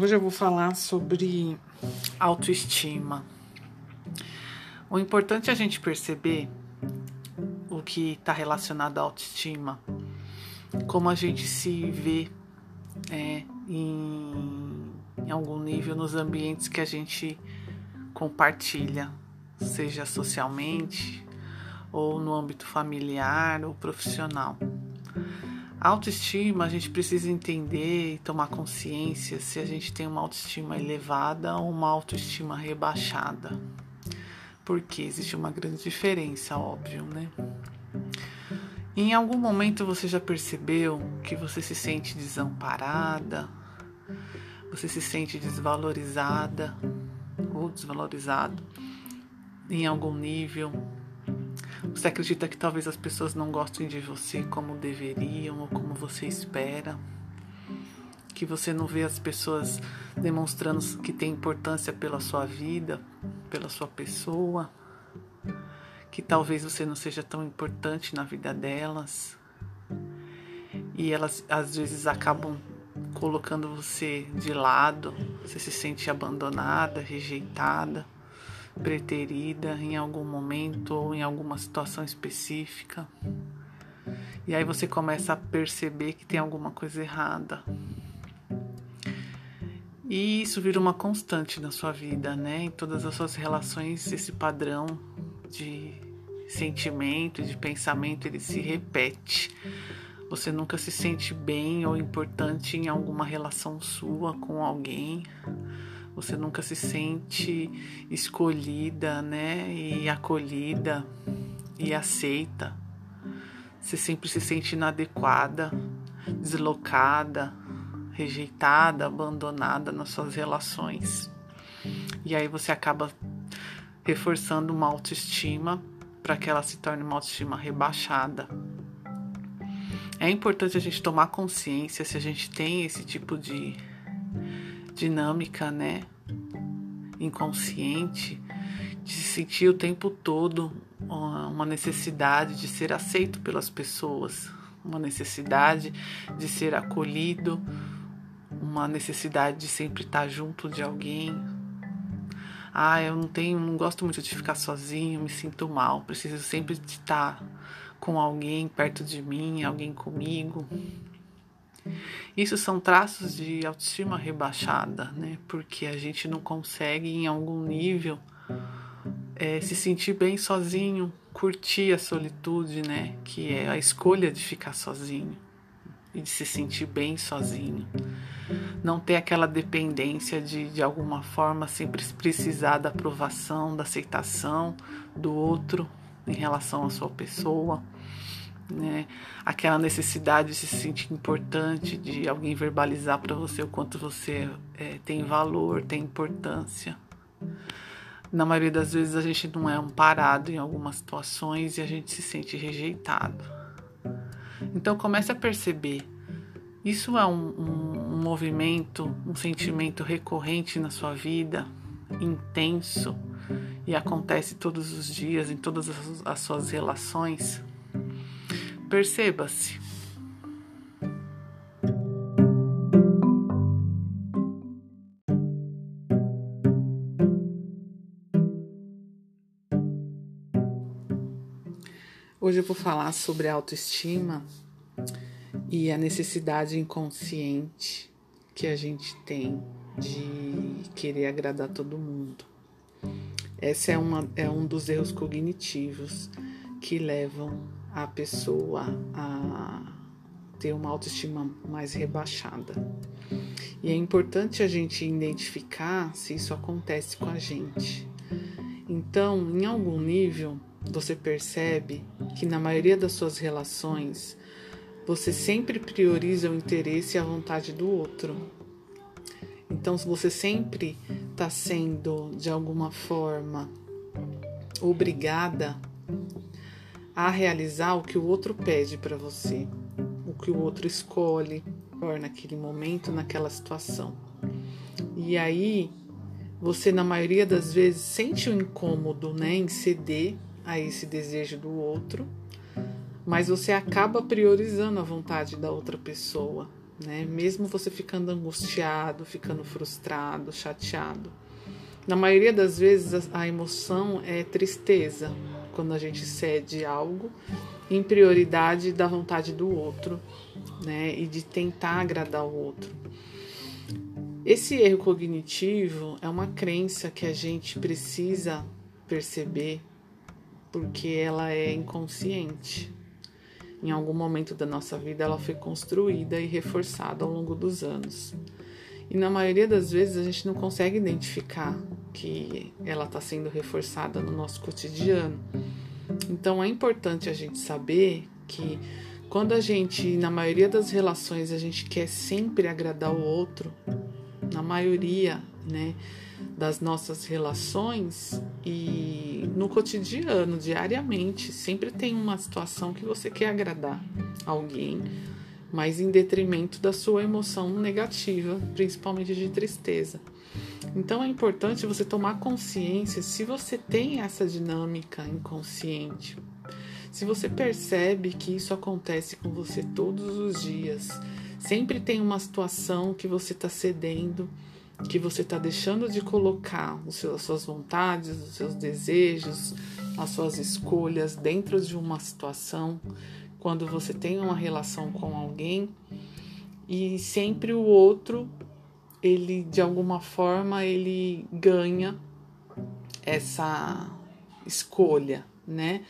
Hoje eu vou falar sobre autoestima. O importante é a gente perceber o que está relacionado à autoestima, como a gente se vê é, em, em algum nível nos ambientes que a gente compartilha, seja socialmente, ou no âmbito familiar ou profissional. Autoestima, a gente precisa entender e tomar consciência se a gente tem uma autoestima elevada ou uma autoestima rebaixada. Porque existe uma grande diferença, óbvio, né? Em algum momento você já percebeu que você se sente desamparada, você se sente desvalorizada ou desvalorizado em algum nível, você acredita que talvez as pessoas não gostem de você como deveriam ou como você espera? Que você não vê as pessoas demonstrando que tem importância pela sua vida, pela sua pessoa? Que talvez você não seja tão importante na vida delas? E elas às vezes acabam colocando você de lado, você se sente abandonada, rejeitada preterida em algum momento ou em alguma situação específica. E aí você começa a perceber que tem alguma coisa errada. E isso vira uma constante na sua vida, né? Em todas as suas relações, esse padrão de sentimento, de pensamento, ele se repete. Você nunca se sente bem ou importante em alguma relação sua com alguém você nunca se sente escolhida, né? E acolhida e aceita. Você sempre se sente inadequada, deslocada, rejeitada, abandonada nas suas relações. E aí você acaba reforçando uma autoestima para que ela se torne uma autoestima rebaixada. É importante a gente tomar consciência se a gente tem esse tipo de dinâmica, né? Inconsciente, de sentir o tempo todo uma necessidade de ser aceito pelas pessoas, uma necessidade de ser acolhido, uma necessidade de sempre estar junto de alguém. Ah, eu não tenho, não gosto muito de ficar sozinho, me sinto mal, preciso sempre de estar com alguém perto de mim, alguém comigo. Isso são traços de autoestima rebaixada, né? Porque a gente não consegue, em algum nível, é, se sentir bem sozinho, curtir a solitude, né? Que é a escolha de ficar sozinho e de se sentir bem sozinho. Não ter aquela dependência de, de alguma forma, sempre precisar da aprovação, da aceitação do outro em relação à sua pessoa né? Aquela necessidade de se sentir importante, de alguém verbalizar para você o quanto você é, tem valor, tem importância. Na maioria das vezes a gente não é amparado em algumas situações e a gente se sente rejeitado. Então comece a perceber. Isso é um, um, um movimento, um sentimento recorrente na sua vida, intenso, e acontece todos os dias, em todas as, as suas relações. Perceba-se. Hoje eu vou falar sobre autoestima e a necessidade inconsciente que a gente tem de querer agradar todo mundo. Esse é, uma, é um dos erros cognitivos que levam a pessoa a ter uma autoestima mais rebaixada. E é importante a gente identificar se isso acontece com a gente. Então, em algum nível, você percebe que na maioria das suas relações você sempre prioriza o interesse e a vontade do outro. Então, você sempre está sendo de alguma forma obrigada a realizar o que o outro pede para você, o que o outro escolhe naquele momento, naquela situação. E aí, você na maioria das vezes sente o um incômodo, né, em ceder a esse desejo do outro, mas você acaba priorizando a vontade da outra pessoa né? Mesmo você ficando angustiado, ficando frustrado, chateado. Na maioria das vezes a emoção é tristeza, quando a gente cede algo em prioridade da vontade do outro, né? E de tentar agradar o outro. Esse erro cognitivo é uma crença que a gente precisa perceber porque ela é inconsciente. Em algum momento da nossa vida ela foi construída e reforçada ao longo dos anos. E na maioria das vezes a gente não consegue identificar que ela está sendo reforçada no nosso cotidiano. Então é importante a gente saber que quando a gente, na maioria das relações, a gente quer sempre agradar o outro, na maioria, né, das nossas relações e no cotidiano, diariamente, sempre tem uma situação que você quer agradar alguém mas em detrimento da sua emoção negativa, principalmente de tristeza. Então é importante você tomar consciência se você tem essa dinâmica inconsciente. Se você percebe que isso acontece com você todos os dias, sempre tem uma situação que você está cedendo, que você está deixando de colocar seus, as suas vontades, os seus desejos, as suas escolhas dentro de uma situação quando você tem uma relação com alguém e sempre o outro ele de alguma forma ele ganha essa escolha, né?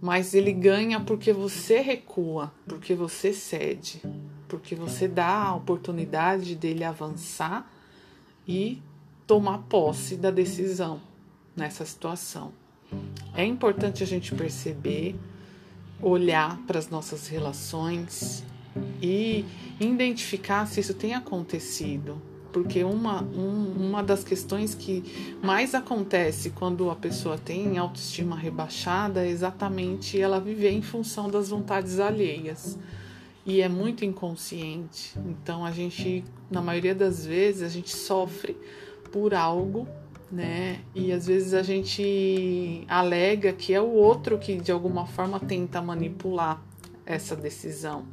Mas ele ganha porque você recua, porque você cede, porque você dá a oportunidade dele avançar e tomar posse da decisão nessa situação. É importante a gente perceber olhar para as nossas relações e identificar se isso tem acontecido. Porque uma, um, uma das questões que mais acontece quando a pessoa tem autoestima rebaixada é exatamente ela viver em função das vontades alheias. E é muito inconsciente. Então a gente, na maioria das vezes, a gente sofre por algo né? E às vezes a gente alega que é o outro que de alguma forma tenta manipular essa decisão.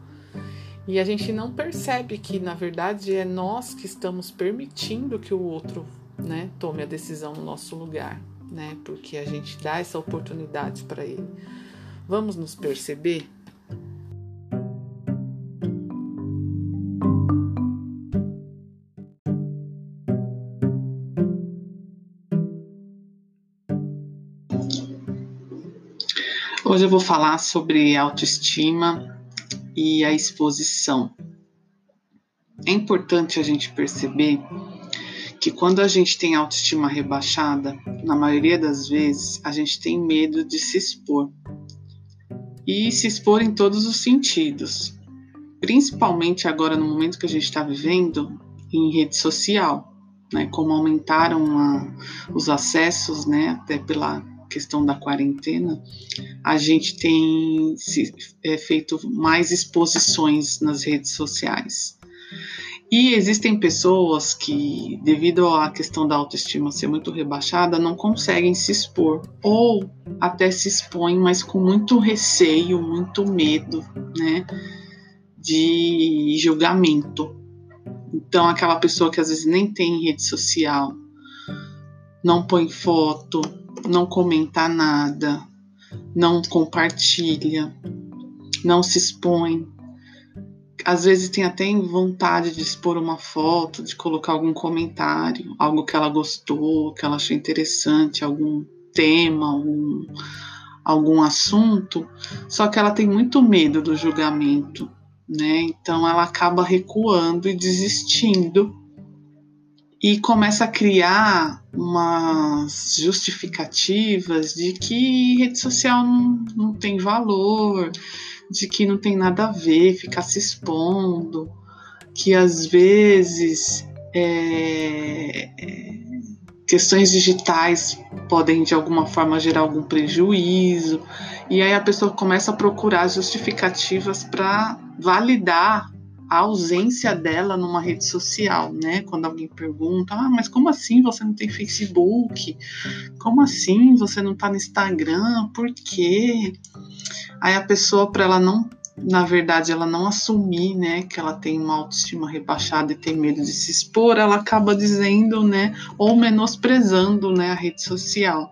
E a gente não percebe que na verdade é nós que estamos permitindo que o outro, né, tome a decisão no nosso lugar, né? Porque a gente dá essa oportunidade para ele. Vamos nos perceber Hoje eu vou falar sobre autoestima e a exposição. É importante a gente perceber que quando a gente tem autoestima rebaixada, na maioria das vezes a gente tem medo de se expor. E se expor em todos os sentidos, principalmente agora no momento que a gente está vivendo em rede social, né? Como aumentaram a, os acessos, né? Até pela questão da quarentena, a gente tem se, é, feito mais exposições nas redes sociais. E existem pessoas que, devido à questão da autoestima ser muito rebaixada, não conseguem se expor, ou até se expõem, mas com muito receio, muito medo, né, de julgamento. Então, aquela pessoa que às vezes nem tem rede social, não põe foto, não comenta nada, não compartilha, não se expõe. Às vezes tem até vontade de expor uma foto, de colocar algum comentário, algo que ela gostou, que ela achou interessante, algum tema, algum, algum assunto, só que ela tem muito medo do julgamento, né? Então ela acaba recuando e desistindo e começa a criar umas justificativas de que rede social não, não tem valor, de que não tem nada a ver ficar se expondo, que às vezes é, é, questões digitais podem de alguma forma gerar algum prejuízo, e aí a pessoa começa a procurar justificativas para validar a ausência dela numa rede social, né? Quando alguém pergunta, ah, mas como assim você não tem Facebook? Como assim você não tá no Instagram? Por quê? Aí a pessoa, para ela não na verdade, ela não assumir, né, que ela tem uma autoestima rebaixada e tem medo de se expor, ela acaba dizendo, né, ou menosprezando, né, a rede social.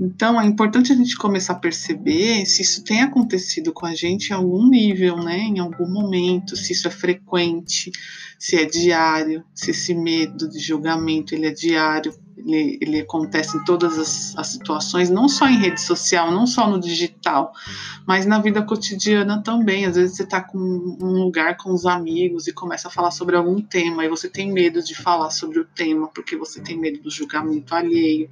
Então, é importante a gente começar a perceber se isso tem acontecido com a gente em algum nível, né, em algum momento, se isso é frequente, se é diário, se esse medo de julgamento ele é diário, ele, ele acontece em todas as, as, situações, não só em rede social, não só no digital, mas na vida cotidiana também. Às vezes você está com um lugar com os amigos e começa a falar sobre algum tema e você tem medo de falar sobre o tema porque você tem medo do julgamento alheio.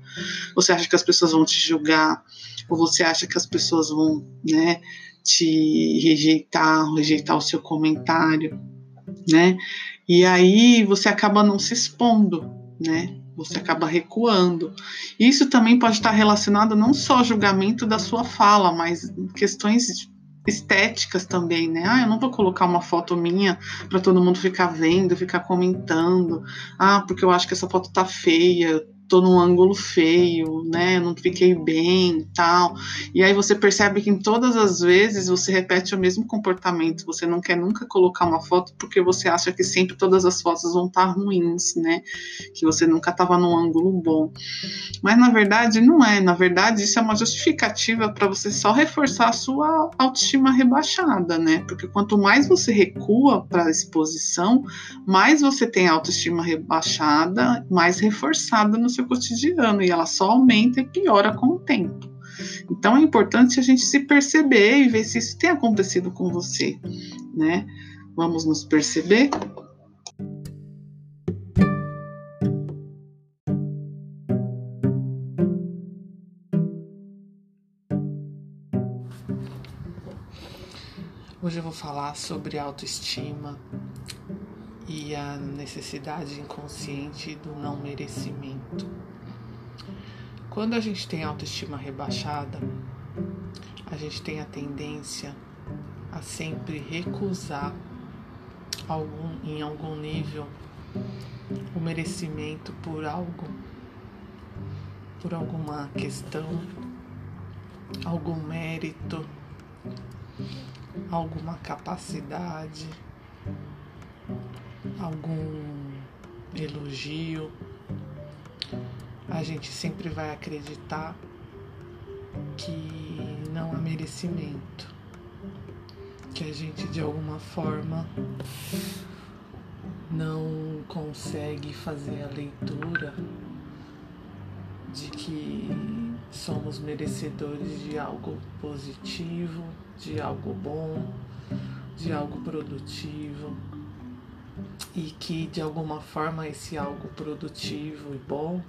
Você acha que as pessoas vão te julgar ou você acha que as pessoas vão, né, te rejeitar, rejeitar o seu comentário, né? E aí você acaba não se expondo, né? Você acaba recuando. Isso também pode estar relacionado não só ao julgamento da sua fala, mas questões estéticas também, né? Ah, eu não vou colocar uma foto minha para todo mundo ficar vendo, ficar comentando. Ah, porque eu acho que essa foto tá feia tô num ângulo feio, né? Não fiquei bem, tal. E aí você percebe que em todas as vezes você repete o mesmo comportamento. Você não quer nunca colocar uma foto porque você acha que sempre todas as fotos vão estar tá ruins, né? Que você nunca estava num ângulo bom. Mas na verdade não é. Na verdade isso é uma justificativa para você só reforçar a sua autoestima rebaixada, né? Porque quanto mais você recua para a exposição, mais você tem autoestima rebaixada, mais reforçada no seu seu cotidiano e ela só aumenta e piora com o tempo. Então é importante a gente se perceber e ver se isso tem acontecido com você, né? Vamos nos perceber. Hoje eu vou falar sobre autoestima e a necessidade inconsciente do não merecimento. Quando a gente tem autoestima rebaixada, a gente tem a tendência a sempre recusar algum, em algum nível o merecimento por algo, por alguma questão, algum mérito, alguma capacidade algum elogio, a gente sempre vai acreditar que não há merecimento, que a gente de alguma forma não consegue fazer a leitura de que somos merecedores de algo positivo, de algo bom, de algo produtivo e que de alguma forma esse algo produtivo e bom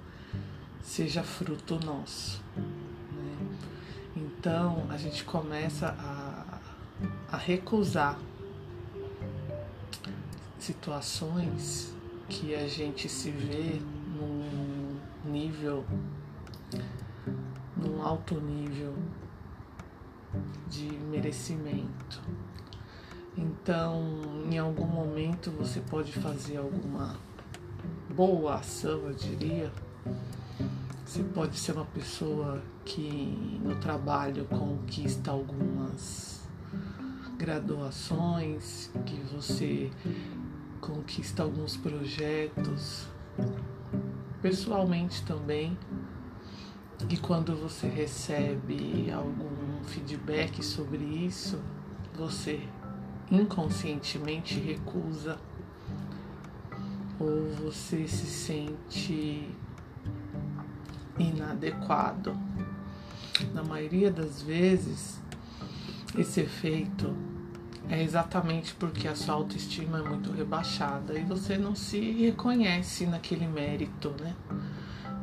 seja fruto nosso. Né? Então a gente começa a, a recusar situações que a gente se vê num nível, num alto nível de merecimento. Então, em algum momento você pode fazer alguma boa ação, eu diria. Você pode ser uma pessoa que no trabalho conquista algumas graduações, que você conquista alguns projetos, pessoalmente também. E quando você recebe algum feedback sobre isso, você inconscientemente recusa ou você se sente inadequado. Na maioria das vezes, esse efeito é exatamente porque a sua autoestima é muito rebaixada e você não se reconhece naquele mérito, né?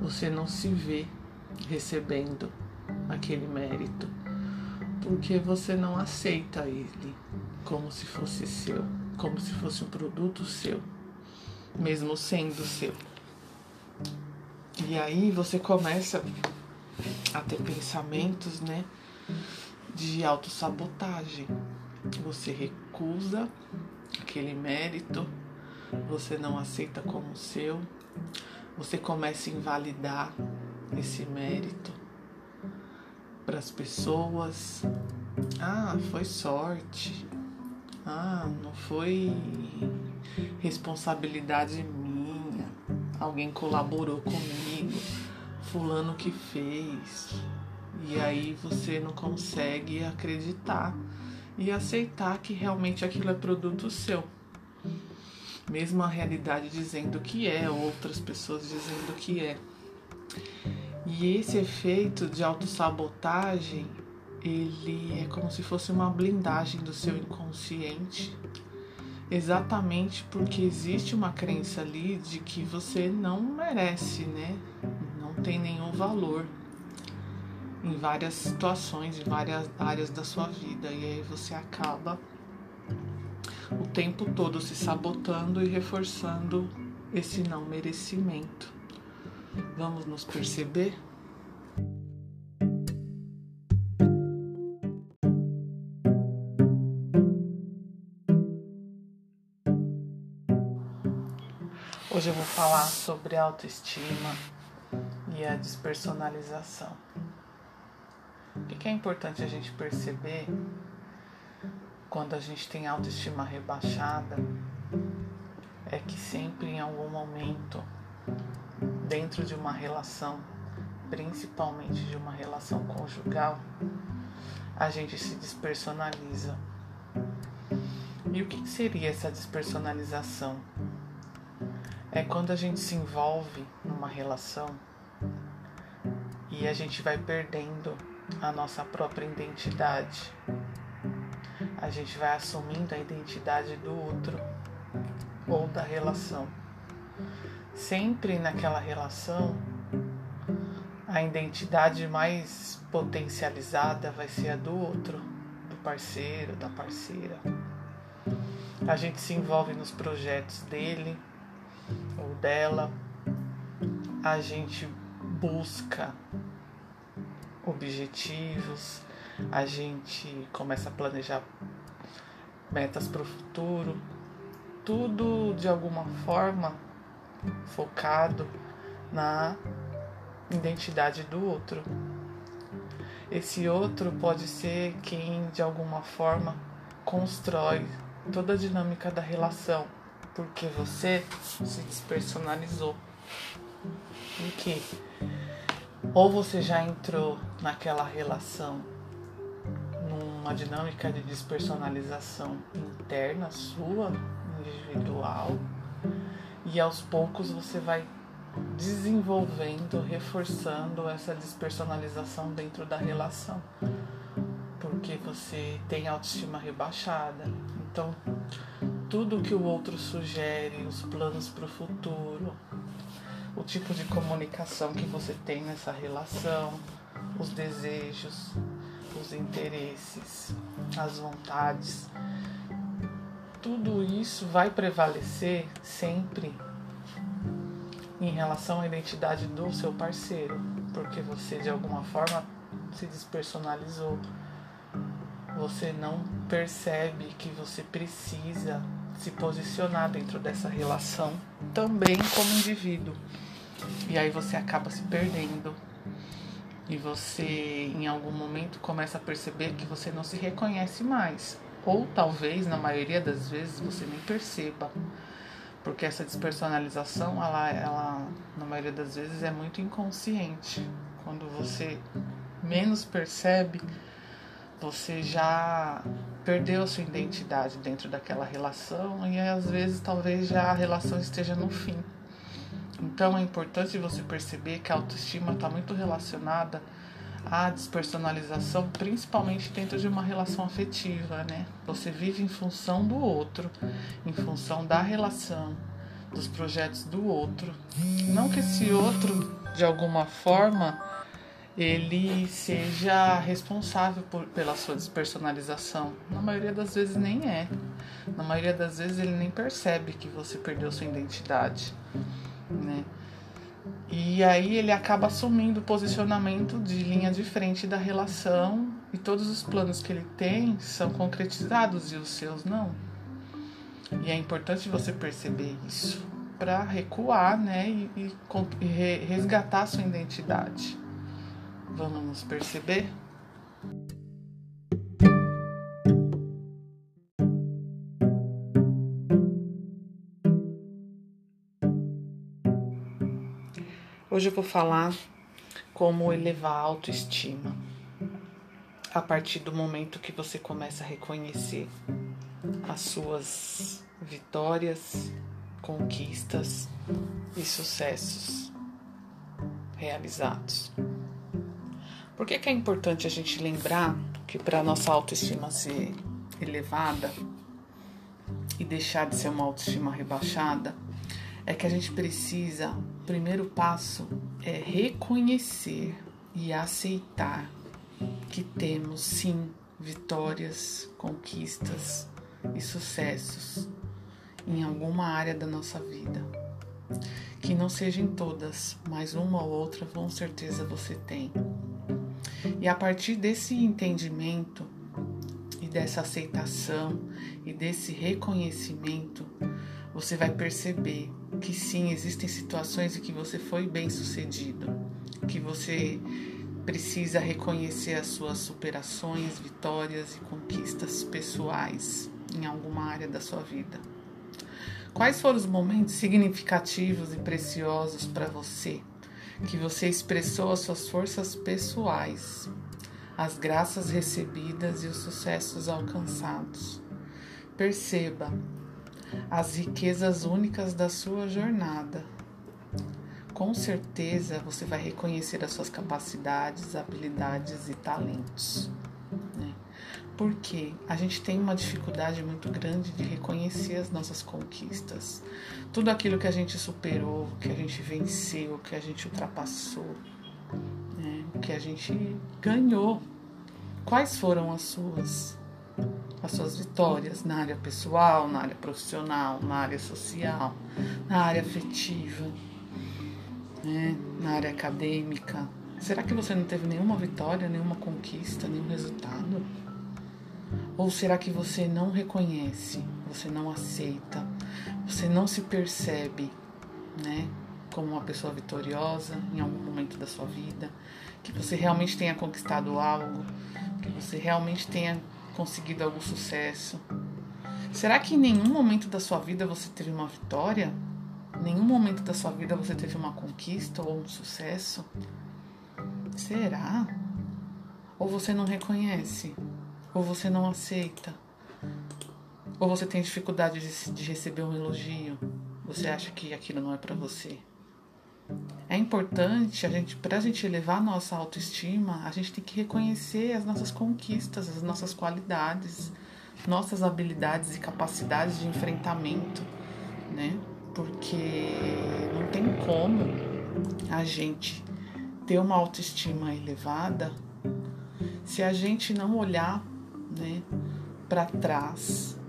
Você não se vê recebendo aquele mérito porque você não aceita ele como se fosse seu, como se fosse um produto seu, mesmo sendo seu. E aí você começa a ter pensamentos, né, de autossabotagem. Você recusa aquele mérito, você não aceita como seu, você começa a invalidar esse mérito para as pessoas. Ah, foi sorte Ah, não foi responsabilidade minha. Alguém colaborou comigo. Fulano que fez. E aí você não consegue acreditar e aceitar que realmente aquilo é produto seu. Mesmo a realidade dizendo que é, outras pessoas dizendo que é. E esse efeito de autossabotagem, ele é como se fosse uma blindagem do seu inconsciente. Exatamente porque existe uma crença ali de que você não merece, né? Não tem nenhum valor em várias situações, em várias áreas da sua vida. E aí você acaba o tempo todo se sabotando e reforçando esse não merecimento. Vamos nos perceber? Hoje eu vou falar sobre autoestima e a despersonalização. O que é importante a gente perceber quando a gente tem autoestima rebaixada é que sempre em algum momento, dentro de uma relação, principalmente de uma relação conjugal, a gente se despersonaliza. E o que seria essa despersonalização? É quando a gente se envolve numa relação e a gente vai perdendo a nossa própria identidade. A gente vai assumindo a identidade do outro ou da relação. Sempre naquela relação, a identidade mais potencializada vai ser a do outro, do parceiro, da parceira. A gente se envolve nos projetos dele ou dela. A gente busca objetivos, a gente começa a planejar metas para o futuro, tudo de alguma forma focado na identidade do outro. Esse outro pode ser quem de alguma forma constrói toda a dinâmica da relação, porque você se despersonalizou. Em que ou você já entrou naquela relação numa dinâmica de despersonalização interna sua, individual, e aos poucos você vai desenvolvendo, reforçando essa despersonalização dentro da relação, porque você tem autoestima rebaixada. Então, tudo que o outro sugere, os planos para o futuro, o tipo de comunicação que você tem nessa relação, os desejos, os interesses, as vontades. Tudo isso vai prevalecer sempre em relação à identidade do seu parceiro, porque você de alguma forma se despersonalizou. Você não percebe que você precisa se posicionar dentro dessa relação também como indivíduo. E aí você acaba se perdendo. E você, em algum momento, começa a perceber que você não se reconhece mais. Ou talvez, na maioria das vezes, você nem perceba. Porque essa despersonalização, ela, ela, na maioria das vezes, é muito inconsciente. Quando você menos percebe, você já perdeu sua identidade dentro daquela relação e às vezes talvez já a relação esteja no fim. Então é importante você perceber que a autoestima está muito relacionada à despersonalização, principalmente dentro de uma relação afetiva, né? Você vive em função do outro, em função da relação, dos projetos do outro. Não que esse outro, de alguma forma, ele seja responsável por, pela sua despersonalização. Na maioria das vezes nem é. Na maioria das vezes ele nem percebe que você perdeu sua identidade né? E aí ele acaba assumindo o posicionamento de linha de frente da relação e todos os planos que ele tem são concretizados e os seus não. E é importante você perceber isso para recuar, né, e, e, e resgatar sua identidade. Vamos nos perceber? Hoje eu vou falar como elevar a autoestima a partir do momento que você começa a reconhecer as suas vitórias, conquistas e sucessos realizados. Por que, que é importante a gente lembrar que para nossa autoestima ser elevada e deixar de ser uma autoestima rebaixada, é que a gente precisa, o primeiro passo é reconhecer e aceitar que temos sim vitórias, conquistas e sucessos em alguma área da nossa vida. Que não sejam todas, mas uma ou outra com certeza você tem. E a partir desse entendimento e dessa aceitação e desse reconhecimento, você vai perceber que sim, existem situações em que você foi bem sucedido, que você precisa reconhecer as suas superações, vitórias e conquistas pessoais em alguma área da sua vida. Quais foram os momentos significativos e preciosos para você que você expressou as suas forças pessoais, as graças recebidas e os sucessos alcançados? Perceba as riquezas únicas da sua jornada. Com certeza você vai reconhecer as suas capacidades, habilidades e talentos. Né? Porque a gente tem uma dificuldade muito grande de reconhecer as nossas conquistas. Tudo aquilo que a gente superou, que a gente venceu, que a gente ultrapassou, né? que a gente ganhou. Quais foram as suas? as suas vitórias na área pessoal, na área profissional, na área social, na área afetiva, né? na área acadêmica. Será que você não teve nenhuma vitória, nenhuma conquista, nenhum resultado? Ou será que você não reconhece, você não aceita, você não se percebe, né, como uma pessoa vitoriosa em algum momento da sua vida, que você realmente tenha conquistado algo, que você realmente tenha conseguido algum sucesso? Será que em nenhum momento da sua vida você teve uma vitória? Em nenhum momento da sua vida você teve uma conquista ou um sucesso? Será? Ou você não reconhece? Ou você não aceita? Ou você tem dificuldade de, de receber um elogio? Você acha que aquilo não é para você? É importante a gente, para a gente elevar a nossa autoestima, a gente tem que reconhecer as nossas conquistas, as nossas qualidades, nossas habilidades e capacidades de enfrentamento, né? Porque não tem como a gente ter uma autoestima elevada se a gente não olhar, né, para trás,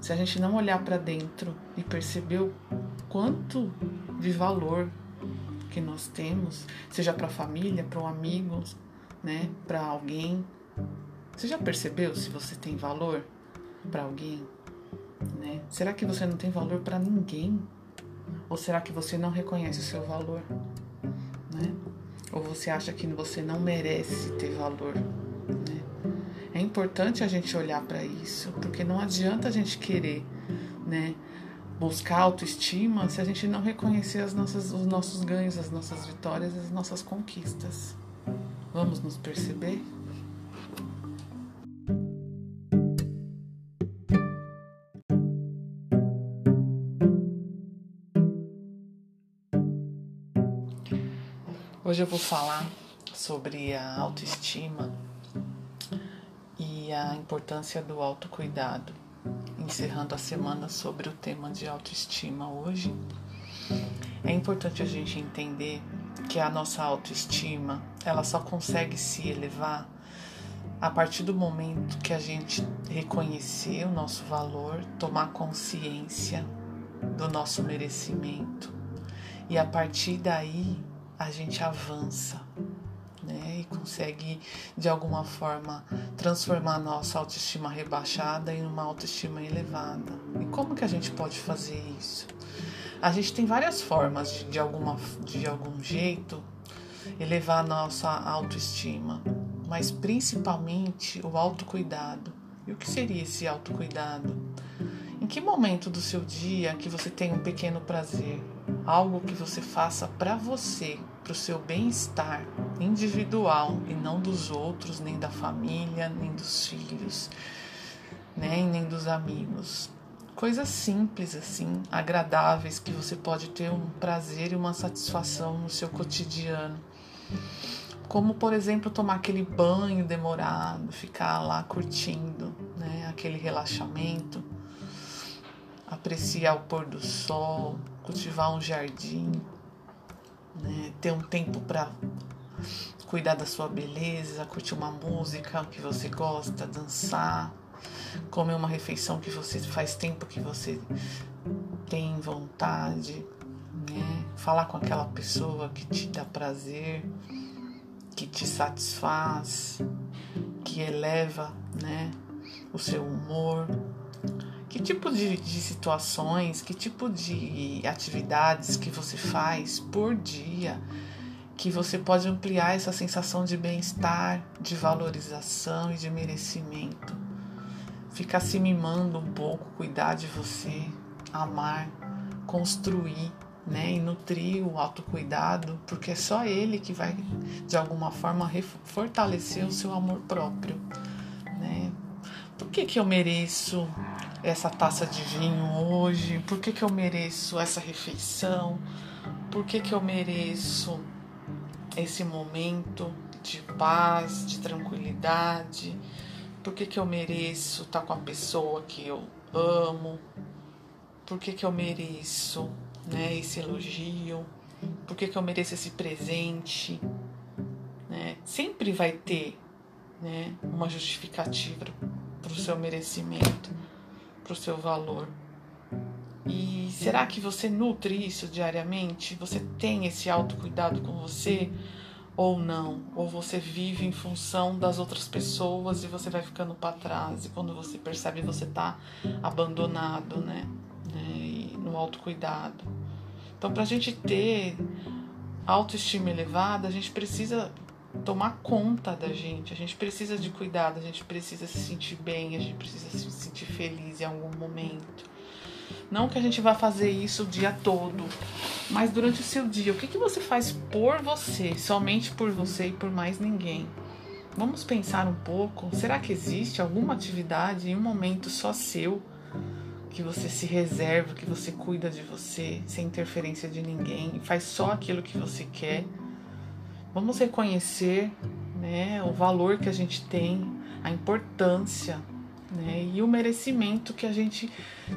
se a gente não olhar para dentro e perceber o quanto de valor que nós temos, seja para a família, para um amigo, né, para alguém. Você já percebeu se você tem valor para alguém? Né? Será que você não tem valor para ninguém? Ou será que você não reconhece o seu valor? Né? Ou você acha que você não merece ter valor? Importante a gente olhar para isso, porque não adianta a gente querer, né? buscar autoestima se a gente não reconhecer as nossas, os nossos ganhos, as nossas vitórias, as nossas conquistas. Vamos nos perceber? Hoje eu vou falar sobre a autoestima a importância do autocuidado encerrando a semana sobre o tema de autoestima hoje. É importante a gente entender que a nossa autoestima, ela só consegue se elevar a partir do momento que a gente reconhecer o nosso valor, tomar consciência do nosso merecimento e a partir daí a gente avança né? E consegue de alguma forma transformar nossa autoestima rebaixada em uma autoestima elevada. E como que a gente pode fazer isso? A gente tem várias formas de, de, alguma, de algum jeito elevar a nossa autoestima, mas principalmente o autocuidado. E o que seria esse autocuidado? Em que momento do seu dia que você tem um pequeno prazer, algo que você faça para você, para o seu bem-estar individual e não dos outros, nem da família, nem dos filhos, né, nem dos amigos. Coisas simples assim, agradáveis que você pode ter um prazer e uma satisfação no seu cotidiano. Como, por exemplo, tomar aquele banho demorado, ficar lá curtindo, né, aquele relaxamento, apreciar o pôr do sol, cultivar um jardim, né? ter um tempo para cuidar da sua beleza, curtir uma música que você gosta, dançar, comer uma refeição que você faz tempo que você tem vontade, né? falar com aquela pessoa que te dá prazer, que te satisfaz, que eleva né? o seu humor. Que tipo de, de situações, que tipo de atividades que você faz por dia que você pode ampliar essa sensação de bem-estar, de valorização e de merecimento. Ficar se mimando um pouco, cuidar de você, amar, construir, né, e nutrir o autocuidado, porque é só ele que vai de alguma forma fortalecer o seu amor próprio, né? Por que que eu mereço essa taça de vinho hoje? Por que, que eu mereço essa refeição? Por que, que eu mereço esse momento de paz, de tranquilidade? Por que, que eu mereço estar com a pessoa que eu amo? Por que, que eu mereço né, esse elogio? Por que, que eu mereço esse presente? Né? Sempre vai ter né, uma justificativa para o seu merecimento para o seu valor. E será que você nutre isso diariamente? Você tem esse autocuidado com você ou não? Ou você vive em função das outras pessoas e você vai ficando para trás e quando você percebe você está abandonado, né? né? no autocuidado. Então, para a gente ter autoestima elevada, a gente precisa tomar conta da gente. A gente precisa de cuidado, a gente precisa se sentir bem, a gente precisa se sentir feliz em algum momento. Não que a gente vá fazer isso o dia todo, mas durante o seu dia, o que, que você faz por você, somente por você e por mais ninguém? Vamos pensar um pouco. Será que existe alguma atividade em um momento só seu que você se reserva, que você cuida de você, sem interferência de ninguém, faz só aquilo que você quer? Vamos reconhecer né, o valor que a gente tem, a importância né, e o merecimento que a gente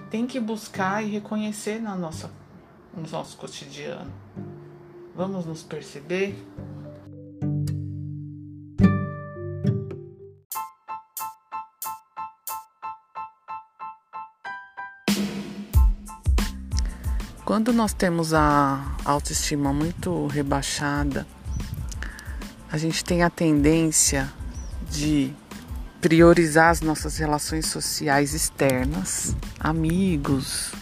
tem que buscar e reconhecer na nossa, no nosso cotidiano. Vamos nos perceber? Quando nós temos a autoestima muito rebaixada, a gente tem a tendência de priorizar as nossas relações sociais externas, amigos,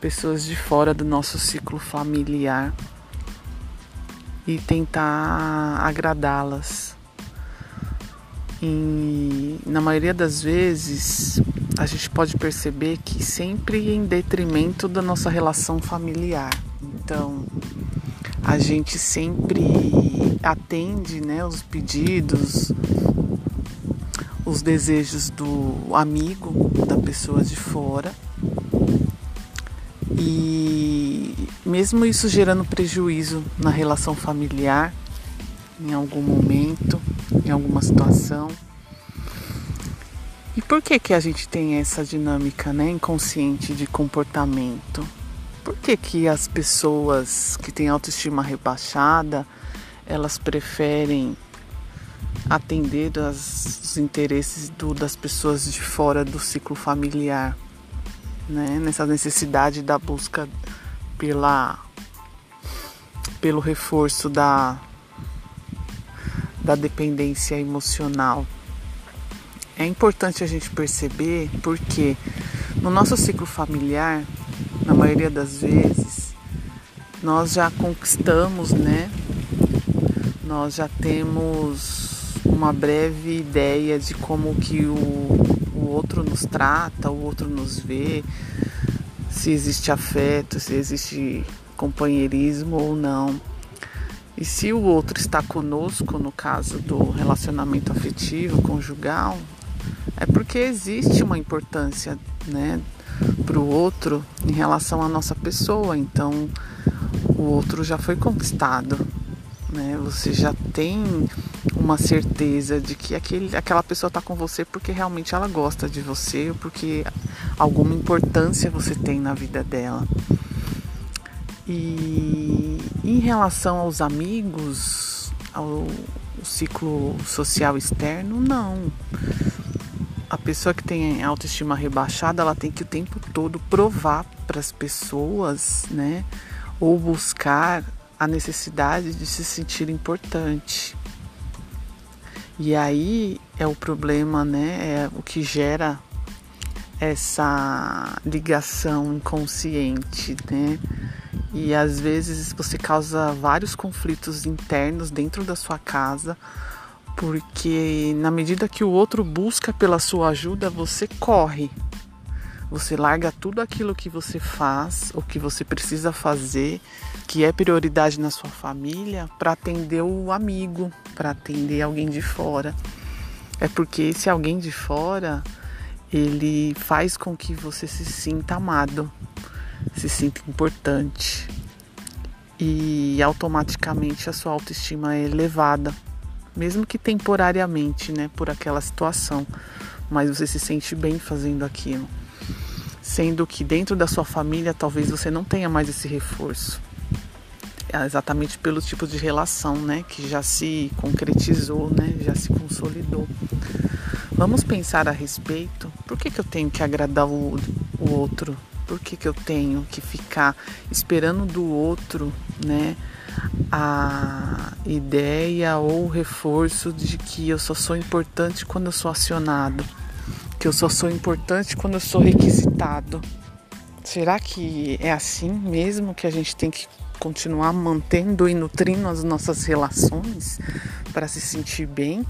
pessoas de fora do nosso ciclo familiar e tentar agradá-las. E na maioria das vezes a gente pode perceber que sempre em detrimento da nossa relação familiar. Então, a gente sempre atende né, os pedidos, os desejos do amigo, da pessoa de fora. E mesmo isso gerando prejuízo na relação familiar, em algum momento, em alguma situação. E por que que a gente tem essa dinâmica, né, inconsciente de comportamento? Por que, que as pessoas que têm autoestima rebaixada, elas preferem atender os interesses do, das pessoas de fora do ciclo familiar, né? Nessa necessidade da busca pela pelo reforço da da dependência emocional. É importante a gente perceber porque no nosso ciclo familiar na maioria das vezes, nós já conquistamos, né? Nós já temos uma breve ideia de como que o, o outro nos trata, o outro nos vê, se existe afeto, se existe companheirismo ou não. E se o outro está conosco, no caso do relacionamento afetivo, conjugal, é porque existe uma importância, né, para o outro em relação à nossa pessoa. Então, o outro já foi conquistado, né? Você já tem uma certeza de que aquele, aquela pessoa está com você porque realmente ela gosta de você ou porque alguma importância você tem na vida dela. E em relação aos amigos, ao ciclo social externo, não. A pessoa que tem autoestima rebaixada, ela tem que o tempo todo provar para as pessoas, né? Ou buscar a necessidade de se sentir importante. E aí é o problema, né? É o que gera essa ligação inconsciente, né? E às vezes você causa vários conflitos internos dentro da sua casa, porque na medida que o outro busca pela sua ajuda, você corre. Você larga tudo aquilo que você faz, ou que você precisa fazer, que é prioridade na sua família, para atender o amigo, para atender alguém de fora. É porque esse alguém de fora, ele faz com que você se sinta amado se sinta importante e automaticamente a sua autoestima é elevada, mesmo que temporariamente, né, por aquela situação, mas você se sente bem fazendo aquilo. Sendo que dentro da sua família talvez você não tenha mais esse reforço. É exatamente pelo tipo de relação, né, que já se concretizou, né, já se consolidou. Vamos pensar a respeito. Por que, que eu tenho que agradar o, o outro? Por que, que eu tenho que ficar esperando do outro, né? A ideia ou o reforço de que eu só sou importante quando eu sou acionado, que eu só sou importante quando eu sou requisitado. Será que é assim mesmo que a gente tem que continuar mantendo e nutrindo as nossas relações para se sentir bem?